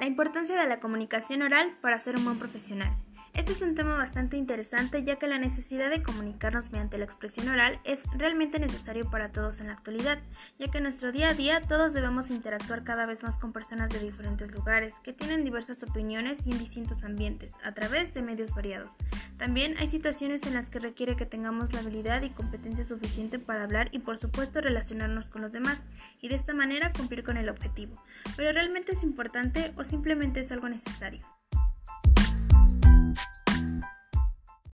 La importancia de la comunicación oral para ser un buen profesional. Este es un tema bastante interesante ya que la necesidad de comunicarnos mediante la expresión oral es realmente necesario para todos en la actualidad, ya que en nuestro día a día todos debemos interactuar cada vez más con personas de diferentes lugares, que tienen diversas opiniones y en distintos ambientes, a través de medios variados. También hay situaciones en las que requiere que tengamos la habilidad y competencia suficiente para hablar y por supuesto relacionarnos con los demás, y de esta manera cumplir con el objetivo. Pero realmente es importante o simplemente es algo necesario.